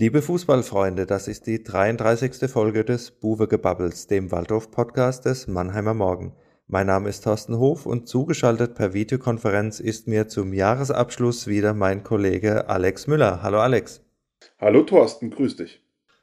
Liebe Fußballfreunde, das ist die 33. Folge des Buwe Gebubbles, dem Waldorf-Podcast des Mannheimer Morgen. Mein Name ist Thorsten Hof und zugeschaltet per Videokonferenz ist mir zum Jahresabschluss wieder mein Kollege Alex Müller. Hallo Alex. Hallo Thorsten, grüß dich.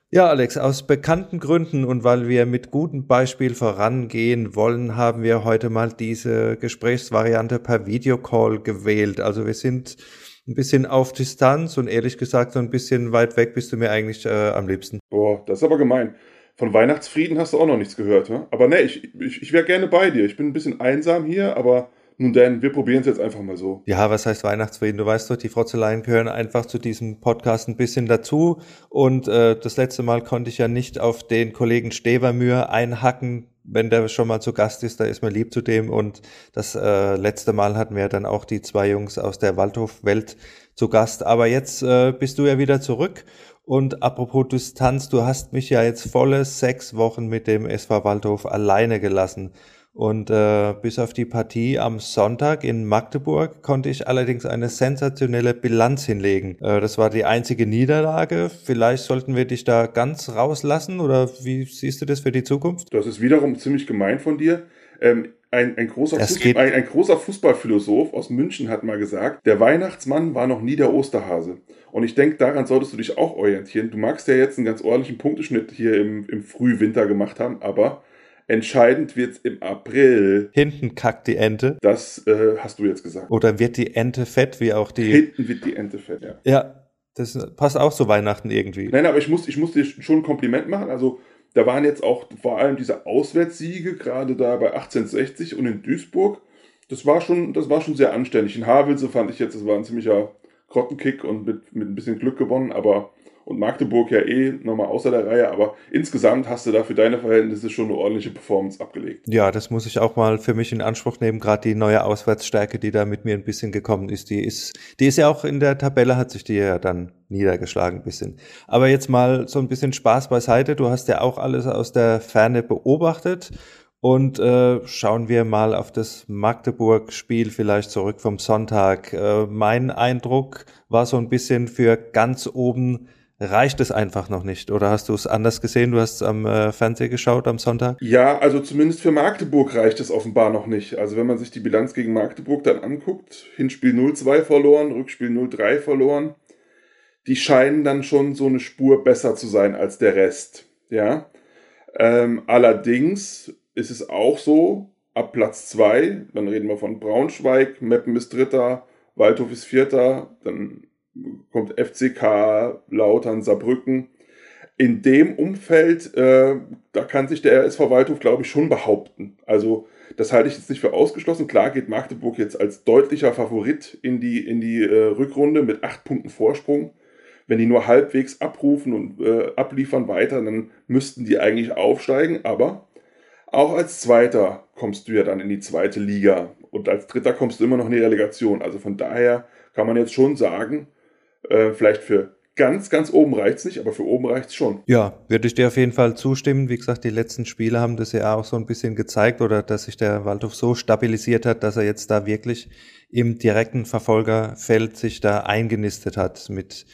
Ja, Alex, aus bekannten Gründen und weil wir mit gutem Beispiel vorangehen wollen, haben wir heute mal diese Gesprächsvariante per Videocall gewählt. Also wir sind ein bisschen auf Distanz und ehrlich gesagt so ein bisschen weit weg bist du mir eigentlich äh, am liebsten. Boah, das ist aber gemein. Von Weihnachtsfrieden hast du auch noch nichts gehört, ne? Aber ne, ich, ich, ich wäre gerne bei dir. Ich bin ein bisschen einsam hier, aber nun denn, wir probieren es jetzt einfach mal so. Ja, was heißt Weihnachtsfrieden? Du weißt doch, die Frotzeleien gehören einfach zu diesem Podcast ein bisschen dazu. Und äh, das letzte Mal konnte ich ja nicht auf den Kollegen Stevermühr einhacken, wenn der schon mal zu Gast ist, da ist man lieb zu dem. Und das äh, letzte Mal hatten wir dann auch die zwei Jungs aus der Waldhof-Welt zu Gast. Aber jetzt äh, bist du ja wieder zurück. Und apropos Distanz, du hast mich ja jetzt volle sechs Wochen mit dem SV Waldhof alleine gelassen. Und äh, bis auf die Partie am Sonntag in Magdeburg konnte ich allerdings eine sensationelle Bilanz hinlegen. Äh, das war die einzige Niederlage. Vielleicht sollten wir dich da ganz rauslassen oder wie siehst du das für die Zukunft? Das ist wiederum ziemlich gemein von dir. Ähm, ein, ein, großer ein, ein, großer Fußballphilosoph aus München hat mal gesagt, der Weihnachtsmann war noch nie der Osterhase. Und ich denke, daran solltest du dich auch orientieren. Du magst ja jetzt einen ganz ordentlichen Punkteschnitt hier im, im Frühwinter gemacht haben, aber Entscheidend wird's im April. Hinten kackt die Ente. Das äh, hast du jetzt gesagt. Oder wird die Ente fett, wie auch die. Hinten wird die Ente fett, ja. Ja, das passt auch zu Weihnachten irgendwie. Nein, aber ich muss, ich muss dir schon ein Kompliment machen. Also, da waren jetzt auch vor allem diese Auswärtssiege, gerade da bei 1860 und in Duisburg. Das war schon, das war schon sehr anständig. In Havelse fand ich jetzt, das war ein ziemlicher Grottenkick und mit, mit ein bisschen Glück gewonnen, aber und Magdeburg ja eh nochmal außer der Reihe, aber insgesamt hast du da für deine Verhältnisse schon eine ordentliche Performance abgelegt. Ja, das muss ich auch mal für mich in Anspruch nehmen, gerade die neue Auswärtsstärke, die da mit mir ein bisschen gekommen ist, die ist, die ist ja auch in der Tabelle, hat sich die ja dann niedergeschlagen ein bisschen. Aber jetzt mal so ein bisschen Spaß beiseite, du hast ja auch alles aus der Ferne beobachtet und äh, schauen wir mal auf das Magdeburg-Spiel vielleicht zurück vom Sonntag. Äh, mein Eindruck war so ein bisschen für ganz oben reicht es einfach noch nicht. Oder hast du es anders gesehen? Du hast es am äh, Fernseher geschaut am Sonntag? Ja, also zumindest für Magdeburg reicht es offenbar noch nicht. Also wenn man sich die Bilanz gegen Magdeburg dann anguckt, Hinspiel 0-2 verloren, Rückspiel 0-3 verloren, die scheinen dann schon so eine Spur besser zu sein als der Rest. Ja. Ähm, allerdings ist es auch so, ab Platz 2, dann reden wir von Braunschweig, Meppen ist Dritter, Waldhof ist Vierter, dann kommt FCK, Lautern, Saarbrücken. In dem Umfeld, äh, da kann sich der RSV Waldhof, glaube ich, schon behaupten. Also das halte ich jetzt nicht für ausgeschlossen. Klar geht Magdeburg jetzt als deutlicher Favorit in die, in die äh, Rückrunde mit acht Punkten Vorsprung. Wenn die nur halbwegs abrufen und äh, abliefern weiter, dann müssten die eigentlich aufsteigen. Aber auch als Zweiter kommst du ja dann in die zweite Liga. Und als Dritter kommst du immer noch in die Relegation. Also von daher kann man jetzt schon sagen, äh, vielleicht für ganz, ganz oben reicht's nicht, aber für oben reicht's schon. Ja, würde ich dir auf jeden Fall zustimmen. Wie gesagt, die letzten Spiele haben das ja auch so ein bisschen gezeigt oder dass sich der Waldhof so stabilisiert hat, dass er jetzt da wirklich im direkten Verfolgerfeld sich da eingenistet hat mit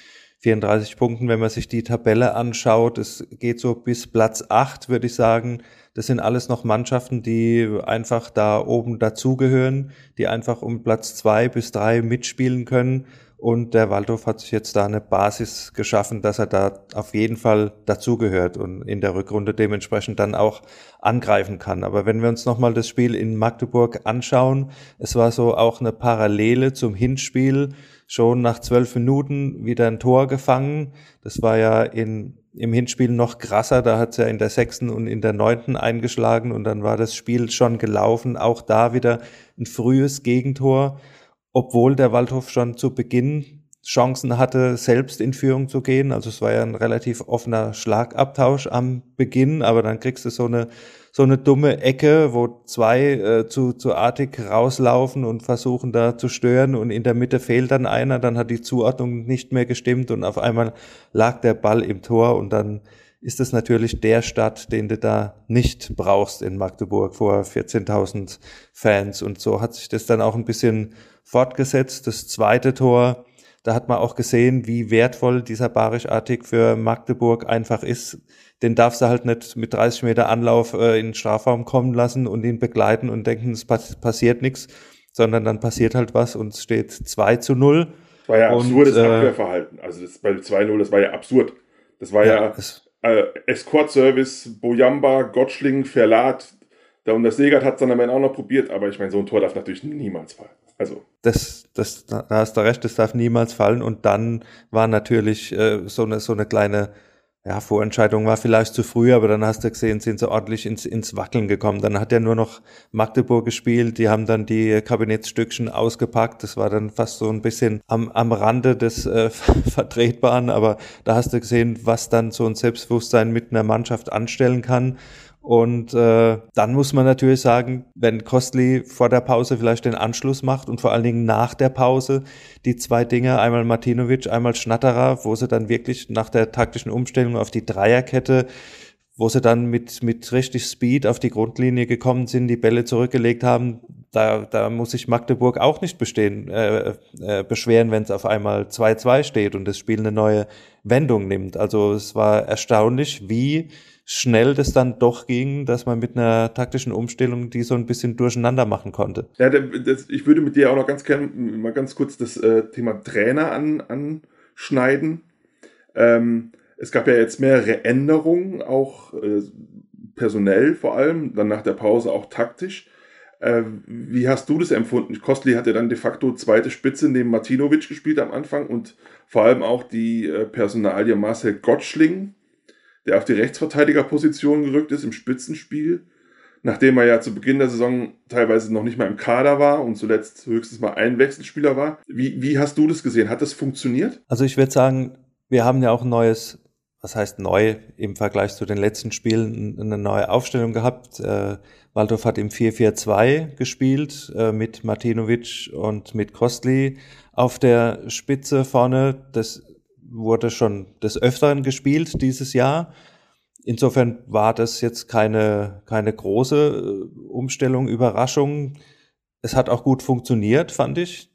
34 Punkten, wenn man sich die Tabelle anschaut. Es geht so bis Platz 8, würde ich sagen. Das sind alles noch Mannschaften, die einfach da oben dazugehören, die einfach um Platz zwei bis drei mitspielen können. Und der Waldhof hat sich jetzt da eine Basis geschaffen, dass er da auf jeden Fall dazugehört und in der Rückrunde dementsprechend dann auch angreifen kann. Aber wenn wir uns nochmal das Spiel in Magdeburg anschauen, es war so auch eine Parallele zum Hinspiel. Schon nach zwölf Minuten wieder ein Tor gefangen. Das war ja in, im Hinspiel noch krasser. Da hat es ja in der sechsten und in der neunten eingeschlagen und dann war das Spiel schon gelaufen. Auch da wieder ein frühes Gegentor obwohl der Waldhof schon zu Beginn Chancen hatte, selbst in Führung zu gehen. Also es war ja ein relativ offener Schlagabtausch am Beginn, aber dann kriegst du so eine so eine dumme Ecke, wo zwei äh, zu, zu artig rauslaufen und versuchen da zu stören und in der Mitte fehlt dann einer, dann hat die Zuordnung nicht mehr gestimmt und auf einmal lag der Ball im Tor und dann ist es natürlich der Stadt, den du da nicht brauchst in Magdeburg vor 14.000 Fans und so hat sich das dann auch ein bisschen fortgesetzt. Das zweite Tor da hat man auch gesehen, wie wertvoll dieser Barisch-Artig für Magdeburg einfach ist. Den darfst du halt nicht mit 30 Meter Anlauf äh, in den Strafraum kommen lassen und ihn begleiten und denken, es passiert nichts, sondern dann passiert halt was und es steht 2 zu 0. Das war ja absurdes äh, Abwehrverhalten. Also das bei 2-0, das war ja absurd. Das war ja, ja äh, Escort-Service, Bojamba, Gottschling, Verlat. Da und das Segert hat es dann am Ende auch noch probiert, aber ich meine, so ein Tor darf natürlich niemals fallen. Also. Das, das, da hast du recht, das darf niemals fallen. Und dann war natürlich äh, so eine, so eine kleine ja, Vorentscheidung war vielleicht zu früh, aber dann hast du gesehen, sind sie ordentlich ins, ins Wackeln gekommen. Dann hat er nur noch Magdeburg gespielt, die haben dann die Kabinettsstückchen ausgepackt. Das war dann fast so ein bisschen am, am Rande des äh, Vertretbaren, aber da hast du gesehen, was dann so ein Selbstbewusstsein mit einer Mannschaft anstellen kann. Und äh, dann muss man natürlich sagen, wenn Kostli vor der Pause vielleicht den Anschluss macht und vor allen Dingen nach der Pause die zwei Dinge, einmal Martinovic, einmal Schnatterer, wo sie dann wirklich nach der taktischen Umstellung auf die Dreierkette wo sie dann mit, mit richtig Speed auf die Grundlinie gekommen sind, die Bälle zurückgelegt haben, da, da muss sich Magdeburg auch nicht bestehen, äh, äh, beschweren, wenn es auf einmal 2-2 steht und das Spiel eine neue Wendung nimmt. Also es war erstaunlich, wie schnell das dann doch ging, dass man mit einer taktischen Umstellung die so ein bisschen durcheinander machen konnte. Ja, das, ich würde mit dir auch noch ganz gerne mal ganz kurz das äh, Thema Trainer an, anschneiden. Ähm, es gab ja jetzt mehrere Änderungen, auch äh, personell vor allem, dann nach der Pause auch taktisch. Äh, wie hast du das empfunden? Kostli hat ja dann de facto zweite Spitze neben Martinovic gespielt am Anfang und vor allem auch die äh, Personalie Marcel Gottschling der auf die Rechtsverteidigerposition gerückt ist im Spitzenspiel, nachdem er ja zu Beginn der Saison teilweise noch nicht mal im Kader war und zuletzt höchstens mal ein Wechselspieler war. Wie, wie hast du das gesehen? Hat das funktioniert? Also ich würde sagen, wir haben ja auch ein neues, was heißt neu im Vergleich zu den letzten Spielen, eine neue Aufstellung gehabt. Äh, Waldorf hat im 4-4-2 gespielt äh, mit Martinovic und mit Kostli auf der Spitze vorne. Das wurde schon des Öfteren gespielt dieses Jahr. Insofern war das jetzt keine, keine große äh, Umstellung, Überraschung. Es hat auch gut funktioniert, fand ich.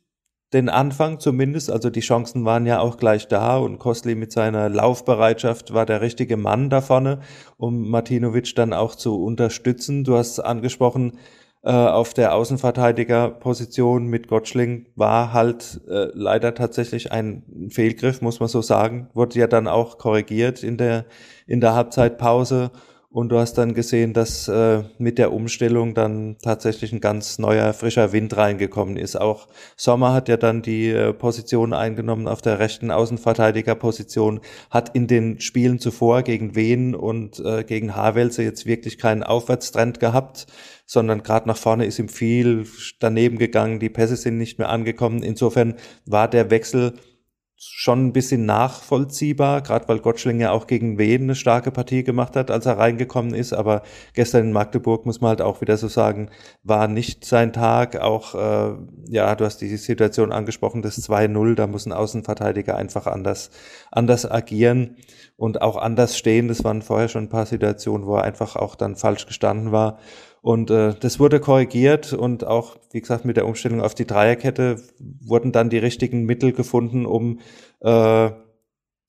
Den Anfang zumindest, also die Chancen waren ja auch gleich da und Kostli mit seiner Laufbereitschaft war der richtige Mann da vorne, um Martinovic dann auch zu unterstützen. Du hast angesprochen, äh, auf der Außenverteidigerposition mit Gottschling war halt äh, leider tatsächlich ein Fehlgriff, muss man so sagen. Wurde ja dann auch korrigiert in der, in der Halbzeitpause. Und du hast dann gesehen, dass äh, mit der Umstellung dann tatsächlich ein ganz neuer, frischer Wind reingekommen ist. Auch Sommer hat ja dann die äh, Position eingenommen auf der rechten Außenverteidigerposition, hat in den Spielen zuvor gegen Wien und äh, gegen Havelse jetzt wirklich keinen Aufwärtstrend gehabt sondern gerade nach vorne ist ihm viel daneben gegangen, die Pässe sind nicht mehr angekommen. Insofern war der Wechsel schon ein bisschen nachvollziehbar, gerade weil Gottschling ja auch gegen Wien eine starke Partie gemacht hat, als er reingekommen ist. Aber gestern in Magdeburg muss man halt auch wieder so sagen, war nicht sein Tag. Auch, äh, ja, du hast die Situation angesprochen, das 2-0, da muss ein Außenverteidiger einfach anders, anders agieren und auch anders stehen. Das waren vorher schon ein paar Situationen, wo er einfach auch dann falsch gestanden war. Und äh, das wurde korrigiert und auch, wie gesagt, mit der Umstellung auf die Dreierkette wurden dann die richtigen Mittel gefunden, um äh,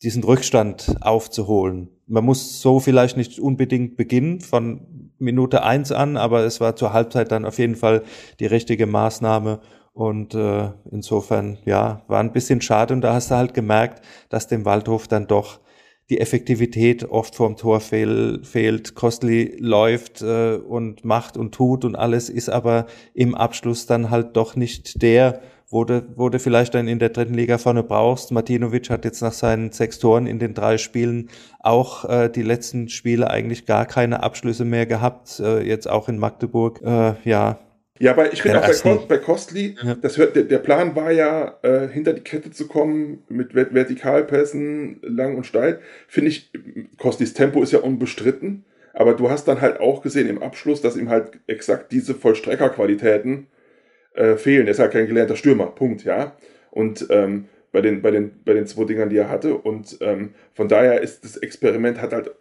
diesen Rückstand aufzuholen. Man muss so vielleicht nicht unbedingt beginnen von Minute eins an, aber es war zur Halbzeit dann auf jeden Fall die richtige Maßnahme. Und äh, insofern, ja, war ein bisschen schade. Und da hast du halt gemerkt, dass dem Waldhof dann doch die Effektivität oft vorm Tor fehl, fehlt. Costly läuft äh, und macht und tut und alles ist aber im Abschluss dann halt doch nicht der, wo du, wo du vielleicht dann in der dritten Liga vorne brauchst. Martinovic hat jetzt nach seinen sechs Toren in den drei Spielen auch äh, die letzten Spiele eigentlich gar keine Abschlüsse mehr gehabt. Äh, jetzt auch in Magdeburg. Äh, ja, ja, aber ich finde auch bei, bei Costly, ja. das hört, der, der Plan war ja, äh, hinter die Kette zu kommen mit Vertikalpässen, lang und steil. Finde ich, Costlys Tempo ist ja unbestritten, aber du hast dann halt auch gesehen im Abschluss, dass ihm halt exakt diese Vollstreckerqualitäten äh, fehlen. Er ist halt kein gelernter Stürmer, Punkt, ja. Und ähm, bei den, bei den, bei den zwei Dingern, die er hatte. Und ähm, von daher ist das Experiment hat halt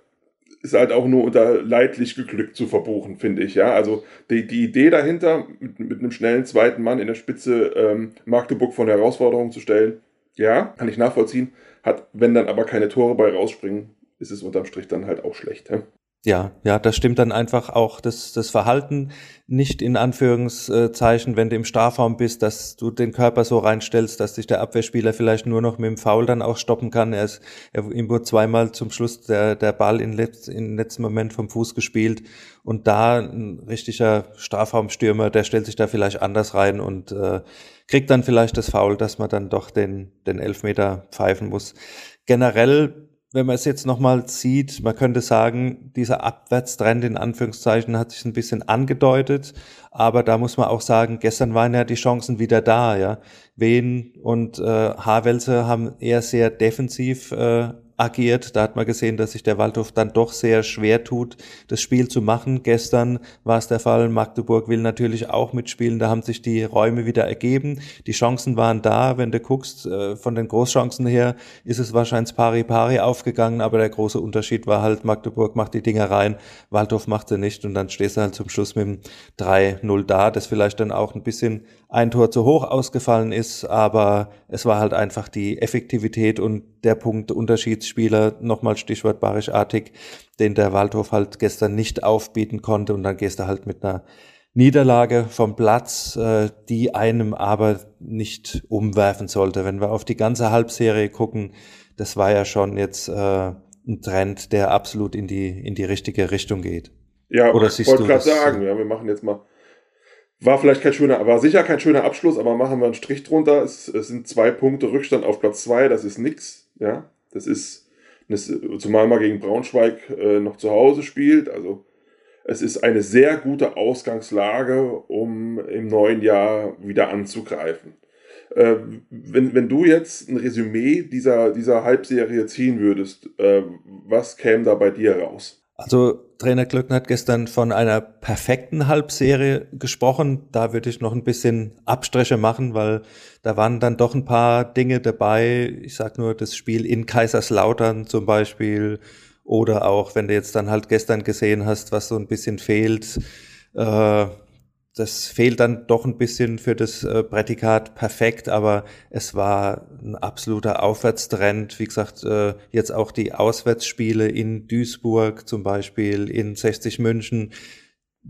ist halt auch nur unter leidlich geglückt zu verbuchen, finde ich. Ja, also die, die Idee dahinter, mit, mit einem schnellen zweiten Mann in der Spitze ähm, Magdeburg von Herausforderungen zu stellen, Ja, kann ich nachvollziehen. Hat, wenn dann aber keine Tore bei rausspringen, ist es unterm Strich dann halt auch schlecht. He? Ja, ja, das stimmt dann einfach auch das, das Verhalten nicht in Anführungszeichen, wenn du im Strafraum bist, dass du den Körper so reinstellst, dass sich der Abwehrspieler vielleicht nur noch mit dem Foul dann auch stoppen kann. Er ist, er, ihm wurde zweimal zum Schluss der, der Ball in, letz, in letzten Moment vom Fuß gespielt und da ein richtiger Strafraumstürmer, der stellt sich da vielleicht anders rein und äh, kriegt dann vielleicht das Foul, dass man dann doch den, den Elfmeter pfeifen muss. Generell wenn man es jetzt nochmal sieht, man könnte sagen, dieser Abwärtstrend in Anführungszeichen hat sich ein bisschen angedeutet, aber da muss man auch sagen, gestern waren ja die Chancen wieder da, ja. Wen und äh, Havelse haben eher sehr defensiv äh, agiert. Da hat man gesehen, dass sich der Waldhof dann doch sehr schwer tut, das Spiel zu machen. Gestern war es der Fall. Magdeburg will natürlich auch mitspielen. Da haben sich die Räume wieder ergeben. Die Chancen waren da. Wenn du guckst, äh, von den Großchancen her ist es wahrscheinlich pari pari aufgegangen. Aber der große Unterschied war halt, Magdeburg macht die Dinger rein, Waldhof macht sie nicht. Und dann stehst du halt zum Schluss mit dem 3-0 da, das vielleicht dann auch ein bisschen ein Tor zu hoch ausgefallen ist. Aber es war halt einfach die Effektivität und der Punkt Unterschiedsspieler, nochmal Stichwort Barisch-Artig, den der Waldhof halt gestern nicht aufbieten konnte und dann gehst du halt mit einer Niederlage vom Platz, äh, die einem aber nicht umwerfen sollte. Wenn wir auf die ganze Halbserie gucken, das war ja schon jetzt äh, ein Trend, der absolut in die, in die richtige Richtung geht. Ja, Oder ich wollte gerade sagen, ja, wir machen jetzt mal war vielleicht kein schöner, war sicher kein schöner Abschluss, aber machen wir einen Strich drunter. Es, es sind zwei Punkte Rückstand auf Platz zwei, das ist nix. Ja, das ist, das, zumal man gegen Braunschweig äh, noch zu Hause spielt. Also es ist eine sehr gute Ausgangslage, um im neuen Jahr wieder anzugreifen. Äh, wenn, wenn du jetzt ein Resümee dieser, dieser Halbserie ziehen würdest, äh, was käme da bei dir raus? Also Trainer Glöckner hat gestern von einer perfekten Halbserie gesprochen. Da würde ich noch ein bisschen Abstriche machen, weil da waren dann doch ein paar Dinge dabei. Ich sag nur das Spiel in Kaiserslautern zum Beispiel oder auch, wenn du jetzt dann halt gestern gesehen hast, was so ein bisschen fehlt, äh, das fehlt dann doch ein bisschen für das äh, Prädikat perfekt, aber es war ein absoluter Aufwärtstrend. Wie gesagt, äh, jetzt auch die Auswärtsspiele in Duisburg zum Beispiel, in 60 München,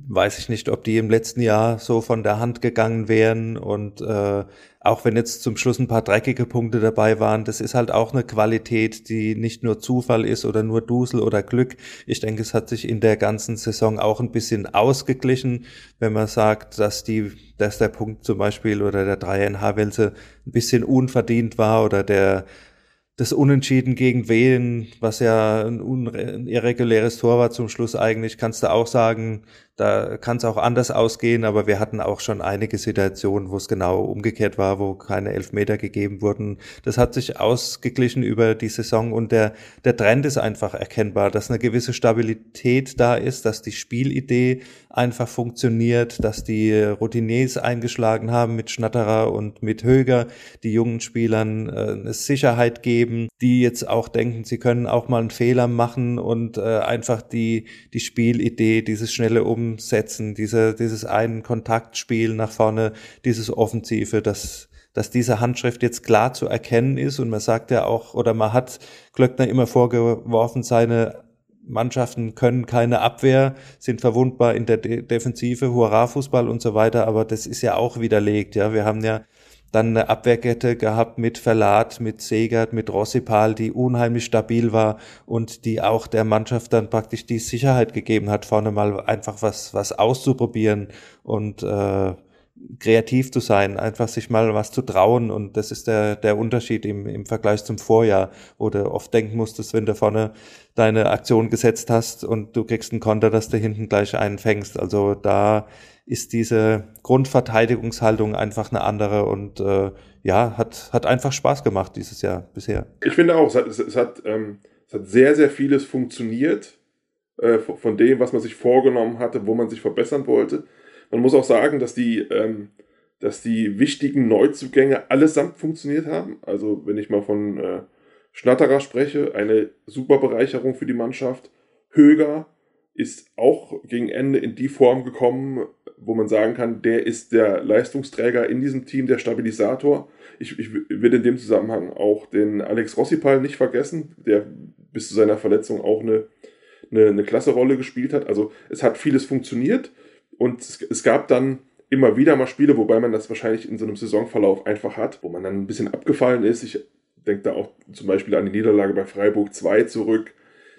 weiß ich nicht, ob die im letzten Jahr so von der Hand gegangen wären. Und äh, auch wenn jetzt zum Schluss ein paar dreckige Punkte dabei waren, das ist halt auch eine Qualität, die nicht nur Zufall ist oder nur Dusel oder Glück. Ich denke, es hat sich in der ganzen Saison auch ein bisschen ausgeglichen, wenn man sagt, dass die, dass der Punkt zum Beispiel oder der Dreier in Havelse ein bisschen unverdient war oder der das Unentschieden gegen Wien, was ja ein, ein irreguläres Tor war zum Schluss eigentlich, kannst du auch sagen, da kann es auch anders ausgehen, aber wir hatten auch schon einige Situationen, wo es genau umgekehrt war, wo keine Elfmeter gegeben wurden. Das hat sich ausgeglichen über die Saison und der, der Trend ist einfach erkennbar, dass eine gewisse Stabilität da ist, dass die Spielidee einfach funktioniert, dass die Routiniers eingeschlagen haben mit Schnatterer und mit Höger, die jungen Spielern äh, eine Sicherheit geben, die jetzt auch denken, sie können auch mal einen Fehler machen und äh, einfach die, die Spielidee, dieses schnelle Um umsetzen, diese, dieses einen Kontaktspiel nach vorne, dieses Offensive, dass, dass diese Handschrift jetzt klar zu erkennen ist und man sagt ja auch, oder man hat Glöckner immer vorgeworfen, seine Mannschaften können keine Abwehr, sind verwundbar in der De Defensive, Hurra-Fußball und so weiter, aber das ist ja auch widerlegt, ja. Wir haben ja dann eine Abwehrkette gehabt mit Verlat, mit Segert, mit Rossipal, die unheimlich stabil war und die auch der Mannschaft dann praktisch die Sicherheit gegeben hat, vorne mal einfach was, was auszuprobieren und äh, kreativ zu sein, einfach sich mal was zu trauen und das ist der, der Unterschied im, im Vergleich zum Vorjahr, wo du oft denken musstest, wenn du vorne deine Aktion gesetzt hast und du kriegst einen Konter, dass du hinten gleich einen fängst. Also da ist diese Grundverteidigungshaltung einfach eine andere und äh, ja, hat, hat einfach Spaß gemacht dieses Jahr bisher. Ich finde auch, es hat, es, hat, ähm, es hat sehr, sehr vieles funktioniert äh, von dem, was man sich vorgenommen hatte, wo man sich verbessern wollte. Man muss auch sagen, dass die, ähm, dass die wichtigen Neuzugänge allesamt funktioniert haben. Also wenn ich mal von äh, Schnatterer spreche, eine super Bereicherung für die Mannschaft. Höger ist auch gegen Ende in die Form gekommen, wo man sagen kann, der ist der Leistungsträger in diesem Team, der Stabilisator. Ich, ich will in dem Zusammenhang auch den Alex Rossipal nicht vergessen, der bis zu seiner Verletzung auch eine, eine, eine klasse Rolle gespielt hat. Also es hat vieles funktioniert und es, es gab dann immer wieder mal Spiele, wobei man das wahrscheinlich in so einem Saisonverlauf einfach hat, wo man dann ein bisschen abgefallen ist. Ich denke da auch zum Beispiel an die Niederlage bei Freiburg 2 zurück.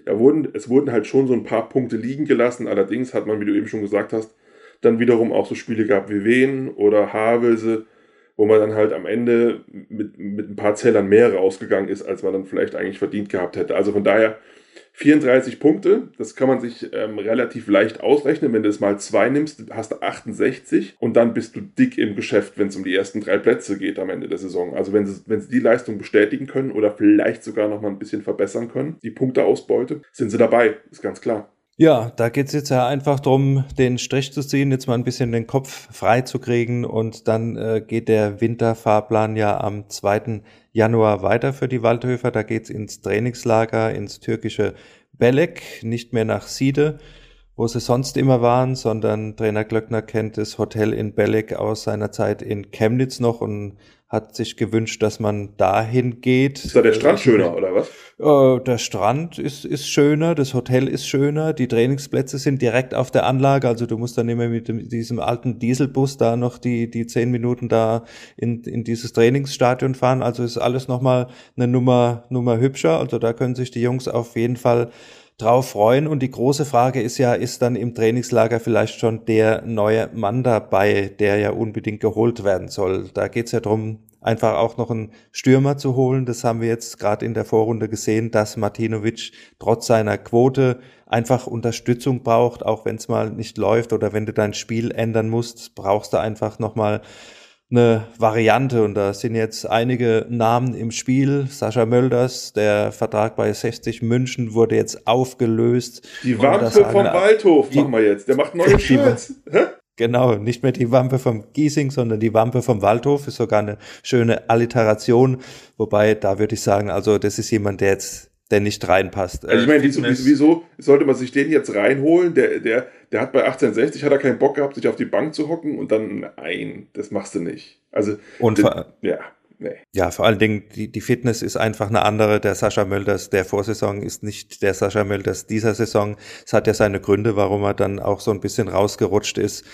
Da wurden, es wurden halt schon so ein paar Punkte liegen gelassen. Allerdings hat man, wie du eben schon gesagt hast, dann wiederum auch so Spiele gehabt wie Wien oder Havelse, wo man dann halt am Ende mit, mit ein paar Zählern mehr rausgegangen ist, als man dann vielleicht eigentlich verdient gehabt hätte. Also von daher 34 Punkte, das kann man sich ähm, relativ leicht ausrechnen. Wenn du es mal zwei nimmst, hast du 68 und dann bist du dick im Geschäft, wenn es um die ersten drei Plätze geht am Ende der Saison. Also wenn sie, wenn sie die Leistung bestätigen können oder vielleicht sogar noch mal ein bisschen verbessern können, die Punkteausbeute, sind sie dabei, ist ganz klar. Ja, da geht's jetzt ja einfach drum, den Strich zu ziehen, jetzt mal ein bisschen den Kopf frei zu kriegen und dann äh, geht der Winterfahrplan ja am 2. Januar weiter für die Waldhöfer. Da geht's ins Trainingslager, ins türkische Belek, nicht mehr nach Siede, wo sie sonst immer waren, sondern Trainer Glöckner kennt das Hotel in Belek aus seiner Zeit in Chemnitz noch und hat sich gewünscht, dass man dahin geht. Ist da der Strand schöner oder was? Äh, der Strand ist, ist schöner, das Hotel ist schöner, die Trainingsplätze sind direkt auf der Anlage, also du musst dann immer mit dem, diesem alten Dieselbus da noch die, die zehn Minuten da in, in dieses Trainingsstadion fahren. Also ist alles nochmal eine Nummer, Nummer hübscher. Also da können sich die Jungs auf jeden Fall drauf freuen. Und die große Frage ist ja, ist dann im Trainingslager vielleicht schon der neue Mann dabei, der ja unbedingt geholt werden soll? Da geht's ja drum, einfach auch noch einen Stürmer zu holen. Das haben wir jetzt gerade in der Vorrunde gesehen, dass Martinovic trotz seiner Quote einfach Unterstützung braucht, auch wenn es mal nicht läuft oder wenn du dein Spiel ändern musst, brauchst du einfach nochmal eine Variante und da sind jetzt einige Namen im Spiel. Sascha Mölders, der Vertrag bei 60 München wurde jetzt aufgelöst. Die Wampe vom Waldhof machen wir jetzt. Der macht neue Shirts. Genau, nicht mehr die Wampe vom Giesing, sondern die Wampe vom Waldhof ist sogar eine schöne Alliteration. Wobei, da würde ich sagen, also das ist jemand, der jetzt der nicht reinpasst. Also ich meine, wieso, wieso sollte man sich den jetzt reinholen? Der, der, der hat bei 1860 hat er keinen Bock gehabt, sich auf die Bank zu hocken und dann, nein, das machst du nicht. Also, und den, ja. Nee. Ja, vor allen Dingen, die, die Fitness ist einfach eine andere. Der Sascha Mölders der Vorsaison ist nicht der Sascha Mölders dieser Saison. Es hat ja seine Gründe, warum er dann auch so ein bisschen rausgerutscht ist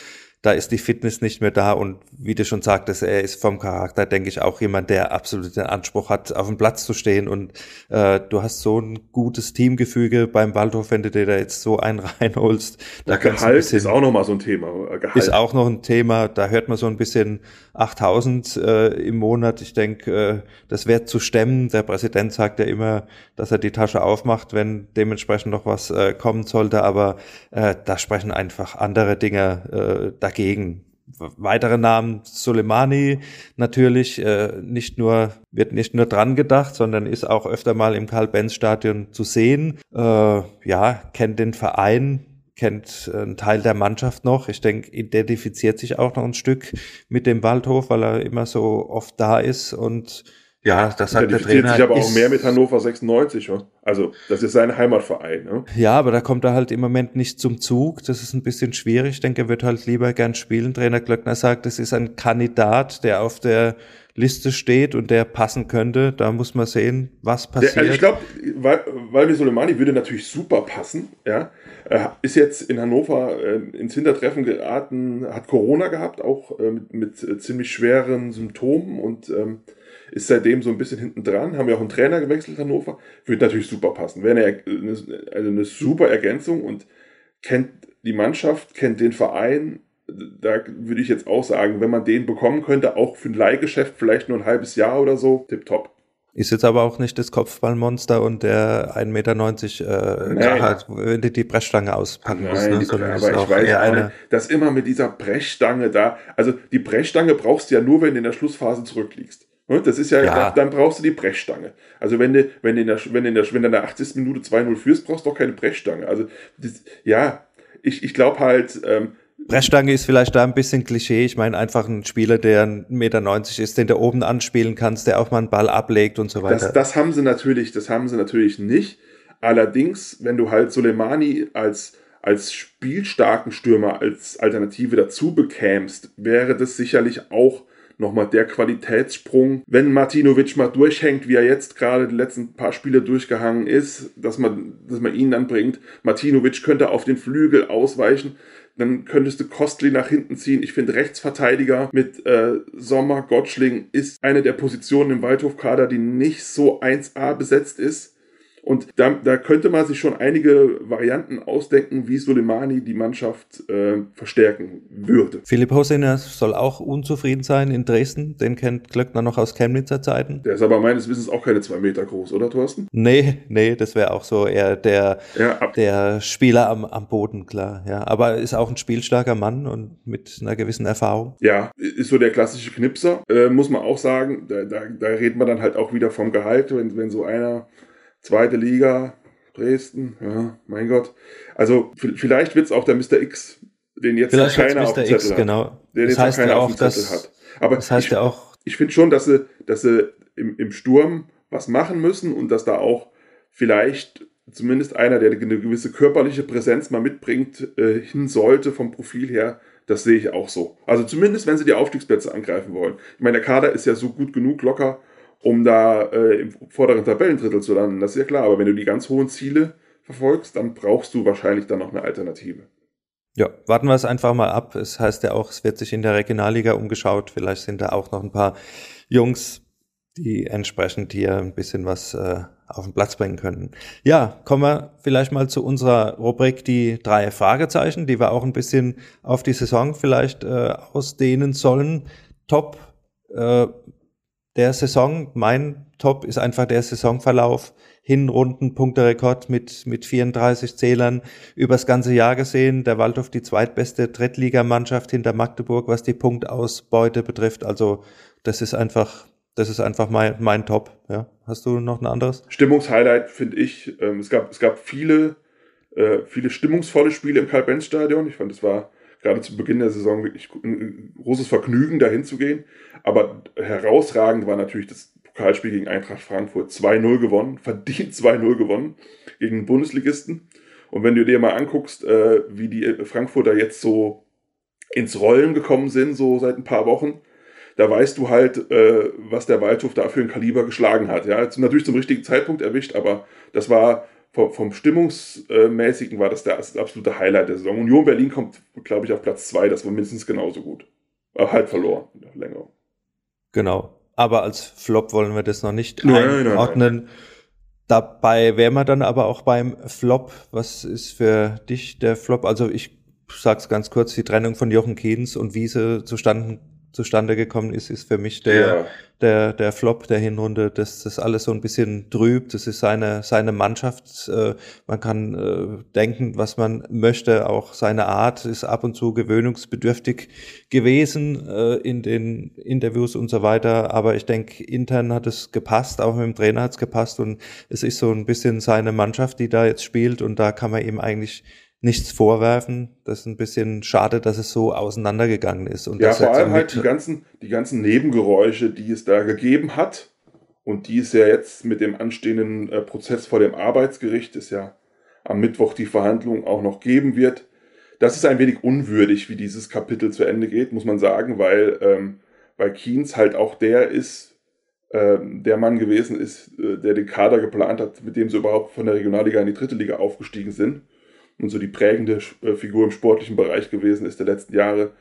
da ist die Fitness nicht mehr da und wie du schon sagtest, er ist vom Charakter, denke ich, auch jemand, der absolut den Anspruch hat, auf dem Platz zu stehen und äh, du hast so ein gutes Teamgefüge beim Waldhof, wenn du dir da jetzt so einen reinholst. Da Gehalt ein bisschen, ist auch noch mal so ein Thema. Gehalt. Ist auch noch ein Thema, da hört man so ein bisschen 8000 äh, im Monat. Ich denke, äh, das wäre zu stemmen. Der Präsident sagt ja immer, dass er die Tasche aufmacht, wenn dementsprechend noch was äh, kommen sollte, aber äh, da sprechen einfach andere Dinge äh, dagegen. Weitere Namen, Soleimani natürlich, äh, nicht nur, wird nicht nur dran gedacht, sondern ist auch öfter mal im Karl-Benz-Stadion zu sehen. Äh, ja, kennt den Verein, kennt äh, einen Teil der Mannschaft noch. Ich denke, identifiziert sich auch noch ein Stück mit dem Waldhof, weil er immer so oft da ist und ja, das hat der Trainer. sich aber auch mehr mit Hannover 96. Ja? Also, das ist sein Heimatverein. Ne? Ja, aber da kommt er halt im Moment nicht zum Zug. Das ist ein bisschen schwierig. Ich denke, er wird halt lieber gern spielen. Trainer Glöckner sagt, das ist ein Kandidat, der auf der Liste steht und der passen könnte. Da muss man sehen, was passiert. Der, also ich glaube, weil, weil Soleimani würde natürlich super passen. Ja, ist jetzt in Hannover äh, ins Hintertreffen geraten, hat Corona gehabt, auch äh, mit, mit äh, ziemlich schweren Symptomen und ähm, ist seitdem so ein bisschen hinten dran. Haben wir auch einen Trainer gewechselt, Hannover. Wird natürlich super passen. Wäre eine, eine, also eine super Ergänzung und kennt die Mannschaft, kennt den Verein. Da würde ich jetzt auch sagen, wenn man den bekommen könnte, auch für ein Leihgeschäft vielleicht nur ein halbes Jahr oder so, tipptopp. Ist jetzt aber auch nicht das Kopfballmonster und der 1,90 Meter äh, Grad, wenn du die Brechstange auspacken Nein, musst. Ne? Sondern aber ich weiß eine, nicht, dass immer mit dieser Brechstange da, also die Brechstange brauchst du ja nur, wenn du in der Schlussphase zurückliegst. Ne, das ist ja, ja. dann brauchst du die Brechstange. Also wenn du, wenn du in der, wenn in der, wenn du in der 80. Minute 2-0 führst, brauchst du doch keine Brechstange. Also, das, ja, ich, ich glaube halt, ähm, Brechstange ist vielleicht da ein bisschen Klischee. Ich meine einfach ein Spieler, der 1,90 Meter ist, den du oben anspielen kannst, der auch mal einen Ball ablegt und so weiter. Das, das haben sie natürlich, das haben sie natürlich nicht. Allerdings, wenn du halt Soleimani als als spielstarken Stürmer als Alternative dazu bekämst, wäre das sicherlich auch nochmal der Qualitätssprung. Wenn Martinovic mal durchhängt, wie er jetzt gerade die letzten paar Spiele durchgehangen ist, dass man, dass man ihn dann bringt. Martinovic könnte auf den Flügel ausweichen. Dann könntest du Kostli nach hinten ziehen. Ich finde, Rechtsverteidiger mit äh, Sommer, Gottschling ist eine der Positionen im Waldhofkader, die nicht so 1A besetzt ist. Und da, da könnte man sich schon einige Varianten ausdenken, wie Soleimani die Mannschaft äh, verstärken würde. Philipp Hossener soll auch unzufrieden sein in Dresden. Den kennt Glöckner noch aus Chemnitzer Zeiten. Der ist aber meines Wissens auch keine zwei Meter groß, oder Thorsten? Nee, nee, das wäre auch so eher der, ja, der Spieler am, am Boden, klar. Ja, aber ist auch ein spielstarker Mann und mit einer gewissen Erfahrung. Ja, ist so der klassische Knipser. Äh, muss man auch sagen, da, da, da redet man dann halt auch wieder vom Gehalt, wenn, wenn so einer zweite Liga, Dresden, ja, mein Gott. Also vielleicht wird es auch der Mr. X, den jetzt vielleicht keiner Mr. auf dem X, hat. Genau. Den das heißt keiner auch, auf dem Zettel hat. Aber das heißt ich, ja auch, ich finde schon, dass sie, dass sie im, im Sturm was machen müssen und dass da auch vielleicht zumindest einer, der eine gewisse körperliche Präsenz mal mitbringt, äh, hin sollte vom Profil her. Das sehe ich auch so. Also zumindest, wenn sie die Aufstiegsplätze angreifen wollen. Ich meine, der Kader ist ja so gut genug locker, um da äh, im vorderen Tabellendrittel zu landen. Das ist ja klar. Aber wenn du die ganz hohen Ziele verfolgst, dann brauchst du wahrscheinlich dann noch eine Alternative. Ja, warten wir es einfach mal ab. Es heißt ja auch, es wird sich in der Regionalliga umgeschaut. Vielleicht sind da auch noch ein paar Jungs, die entsprechend hier ein bisschen was äh, auf den Platz bringen könnten. Ja, kommen wir vielleicht mal zu unserer Rubrik die drei Fragezeichen, die wir auch ein bisschen auf die Saison vielleicht äh, ausdehnen sollen. Top äh, der Saison. Mein Top ist einfach der Saisonverlauf. Hinrunden, Punkterekord mit, mit 34 Zählern übers ganze Jahr gesehen. Der Waldhof die zweitbeste Drittligamannschaft hinter Magdeburg, was die Punktausbeute betrifft. Also, das ist einfach, das ist einfach mein, mein Top. Ja. Hast du noch ein anderes? Stimmungshighlight finde ich. Ähm, es gab, es gab viele, äh, viele stimmungsvolle Spiele im Karl-Benz-Stadion. Ich fand, es war gerade zu Beginn der Saison wirklich ein großes Vergnügen, dahin zu gehen. Aber herausragend war natürlich das Pokalspiel gegen Eintracht Frankfurt. 2-0 gewonnen, verdient 2-0 gewonnen gegen den Bundesligisten. Und wenn du dir mal anguckst, äh, wie die Frankfurter jetzt so ins Rollen gekommen sind, so seit ein paar Wochen, da weißt du halt, äh, was der Waldhof da für ein Kaliber geschlagen hat. Ja, natürlich zum richtigen Zeitpunkt erwischt, aber das war vom, vom Stimmungsmäßigen war das der absolute Highlight der Saison. Union Berlin kommt, glaube ich, auf Platz zwei. Das war mindestens genauso gut. Aber halt verloren. Länger. Genau. Aber als Flop wollen wir das noch nicht nein, einordnen. Nein, nein. Dabei wären wir dann aber auch beim Flop. Was ist für dich der Flop? Also ich sag's ganz kurz, die Trennung von Jochen Kehns und Wiese zustande zustande gekommen ist, ist für mich der, ja. der, der Flop der Hinrunde, dass das alles so ein bisschen trübt. Das ist seine, seine Mannschaft. Äh, man kann äh, denken, was man möchte. Auch seine Art ist ab und zu gewöhnungsbedürftig gewesen äh, in den Interviews und so weiter. Aber ich denke, intern hat es gepasst, auch mit dem Trainer hat es gepasst und es ist so ein bisschen seine Mannschaft, die da jetzt spielt und da kann man ihm eigentlich nichts vorwerfen. Das ist ein bisschen schade, dass es so auseinandergegangen ist. Und ja, vor allem halt die ganzen, die ganzen Nebengeräusche, die es da gegeben hat und die es ja jetzt mit dem anstehenden äh, Prozess vor dem Arbeitsgericht, ist ja am Mittwoch die Verhandlung auch noch geben wird. Das ist ein wenig unwürdig, wie dieses Kapitel zu Ende geht, muss man sagen, weil, ähm, weil Keynes halt auch der ist, ähm, der Mann gewesen ist, äh, der den Kader geplant hat, mit dem sie überhaupt von der Regionalliga in die dritte Liga aufgestiegen sind und so die prägende äh, Figur im sportlichen Bereich gewesen ist der letzten Jahre.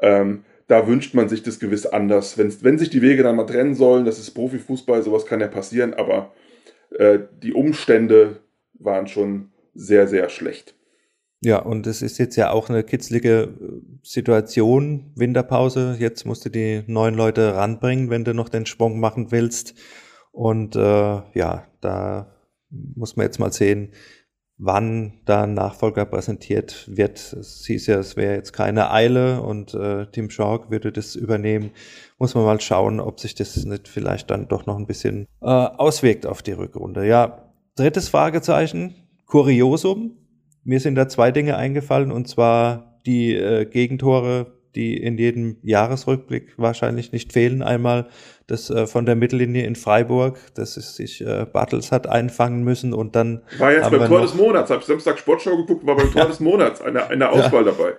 Ähm, da wünscht man sich das gewiss anders. Wenn, wenn sich die Wege dann mal trennen sollen, das ist Profifußball, sowas kann ja passieren, aber äh, die Umstände waren schon sehr, sehr schlecht. Ja, und es ist jetzt ja auch eine kitzlige äh, Situation, Winterpause. Jetzt musst du die neuen Leute ranbringen, wenn du noch den Sprung machen willst. Und äh, ja, da muss man jetzt mal sehen, wann da ein Nachfolger präsentiert wird. Es hieß ja, es wäre jetzt keine Eile und äh, Tim Schork würde das übernehmen. Muss man mal schauen, ob sich das nicht vielleicht dann doch noch ein bisschen äh, auswirkt auf die Rückrunde. Ja, drittes Fragezeichen, Kuriosum. Mir sind da zwei Dinge eingefallen und zwar die äh, Gegentore, die in jedem Jahresrückblick wahrscheinlich nicht fehlen. Einmal das äh, von der Mittellinie in Freiburg, dass es sich äh, Bartels hat einfangen müssen und dann. War jetzt beim Tor des Monats, habe Samstag Sportschau geguckt, war beim Tor des Monats eine, eine Auswahl ja. dabei.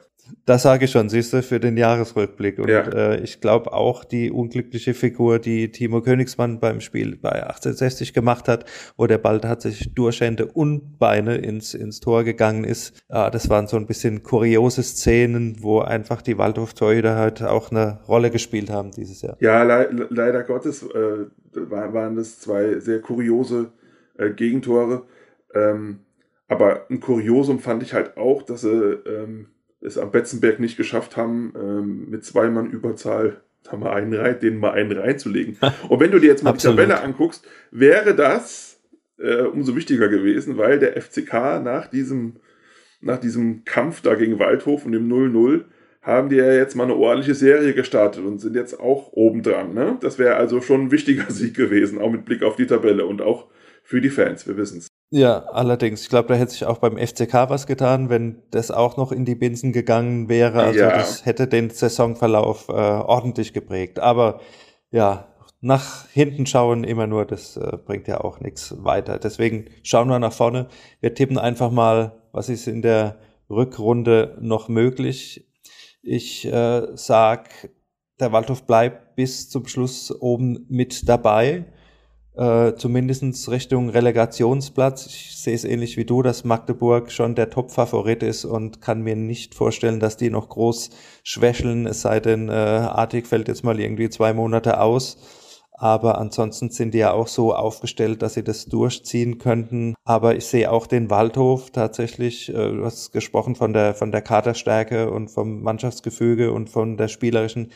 Das sage ich schon, siehst du, für den Jahresrückblick. Und ja. äh, ich glaube auch die unglückliche Figur, die Timo Königsmann beim Spiel bei 1860 gemacht hat, wo der Ball tatsächlich durch Hände und Beine ins, ins Tor gegangen ist. Äh, das waren so ein bisschen kuriose Szenen, wo einfach die Waldhof-Torhüter halt auch eine Rolle gespielt haben dieses Jahr. Ja, le leider Gottes äh, waren das zwei sehr kuriose äh, Gegentore. Ähm, aber ein Kuriosum fand ich halt auch, dass sie ähm, es am Betzenberg nicht geschafft haben, ähm, mit zwei Mann Überzahl haben wir einen rein, den mal einen reinzulegen. Und wenn du dir jetzt mal die Tabelle anguckst, wäre das äh, umso wichtiger gewesen, weil der FCK nach diesem, nach diesem Kampf da gegen Waldhof und dem 0-0 haben die ja jetzt mal eine ordentliche Serie gestartet und sind jetzt auch oben dran. Ne? Das wäre also schon ein wichtiger Sieg gewesen, auch mit Blick auf die Tabelle und auch für die Fans, wir wissen es. Ja, allerdings. Ich glaube, da hätte sich auch beim FCK was getan, wenn das auch noch in die Binsen gegangen wäre. Also ja. das hätte den Saisonverlauf äh, ordentlich geprägt. Aber ja, nach hinten schauen immer nur, das äh, bringt ja auch nichts weiter. Deswegen schauen wir nach vorne. Wir tippen einfach mal, was ist in der Rückrunde noch möglich. Ich äh, sag, der Waldhof bleibt bis zum Schluss oben mit dabei äh, zumindest Richtung Relegationsplatz. Ich sehe es ähnlich wie du, dass Magdeburg schon der Top-Favorit ist und kann mir nicht vorstellen, dass die noch groß schwächeln, es sei denn, äh, Artig fällt jetzt mal irgendwie zwei Monate aus. Aber ansonsten sind die ja auch so aufgestellt, dass sie das durchziehen könnten. Aber ich sehe auch den Waldhof tatsächlich, äh, du hast gesprochen von der, von der Kaderstärke und vom Mannschaftsgefüge und von der spielerischen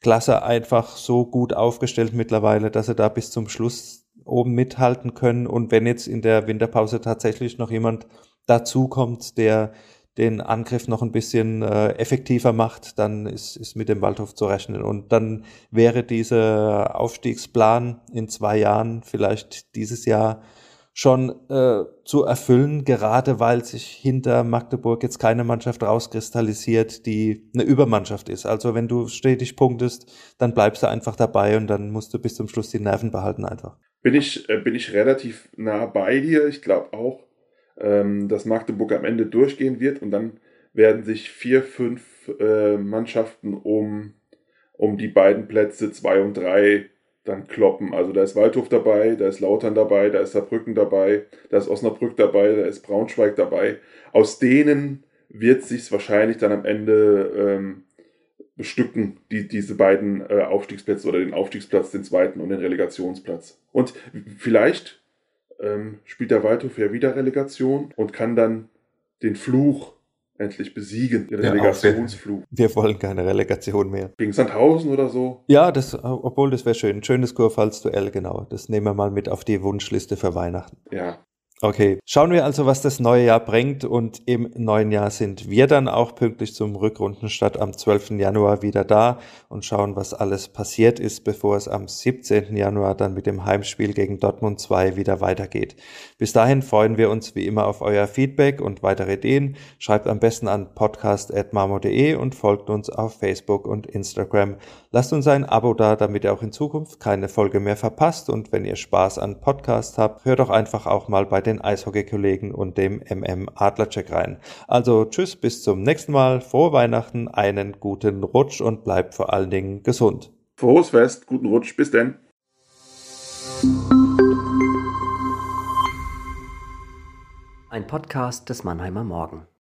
Klasse einfach so gut aufgestellt mittlerweile, dass sie da bis zum Schluss oben mithalten können. Und wenn jetzt in der Winterpause tatsächlich noch jemand dazukommt, der den Angriff noch ein bisschen äh, effektiver macht, dann ist, ist mit dem Waldhof zu rechnen. Und dann wäre dieser Aufstiegsplan in zwei Jahren, vielleicht dieses Jahr, schon äh, zu erfüllen, gerade weil sich hinter Magdeburg jetzt keine Mannschaft rauskristallisiert, die eine Übermannschaft ist. Also wenn du stetig punktest, dann bleibst du einfach dabei und dann musst du bis zum Schluss die Nerven behalten einfach bin ich, äh, bin ich relativ nah bei dir. Ich glaube auch, ähm, dass Magdeburg am Ende durchgehen wird und dann werden sich vier, fünf äh, Mannschaften um, um die beiden Plätze zwei und drei dann kloppen. Also da ist Waldhof dabei, da ist Lautern dabei, da ist Saarbrücken dabei, da ist Osnabrück dabei, da ist Braunschweig dabei. Aus denen wird sich wahrscheinlich dann am Ende ähm, bestücken die, diese beiden äh, Aufstiegsplätze oder den Aufstiegsplatz, den zweiten und den Relegationsplatz. Und vielleicht ähm, spielt der Waldhof ja wieder Relegation und kann dann den Fluch endlich besiegen, den ja, Relegationsfluch. Wir, wir, wollen keine Relegation mehr. Gegen Sandhausen oder so? Ja, das, obwohl das wäre schön. Schönes Kurpfalz-Duell, genau. Das nehmen wir mal mit auf die Wunschliste für Weihnachten. Ja. Okay, schauen wir also, was das neue Jahr bringt und im neuen Jahr sind wir dann auch pünktlich zum Rückrundenstart am 12. Januar wieder da und schauen, was alles passiert ist, bevor es am 17. Januar dann mit dem Heimspiel gegen Dortmund 2 wieder weitergeht. Bis dahin freuen wir uns wie immer auf euer Feedback und weitere Ideen. Schreibt am besten an podcast.marmo.de und folgt uns auf Facebook und Instagram. Lasst uns ein Abo da, damit ihr auch in Zukunft keine Folge mehr verpasst und wenn ihr Spaß an Podcast habt, hört doch einfach auch mal bei den Eishockey-Kollegen und dem MM Adlercheck rein. Also tschüss, bis zum nächsten Mal, frohe Weihnachten, einen guten Rutsch und bleibt vor allen Dingen gesund. Frohes Fest, guten Rutsch, bis denn. Ein Podcast des Mannheimer Morgen.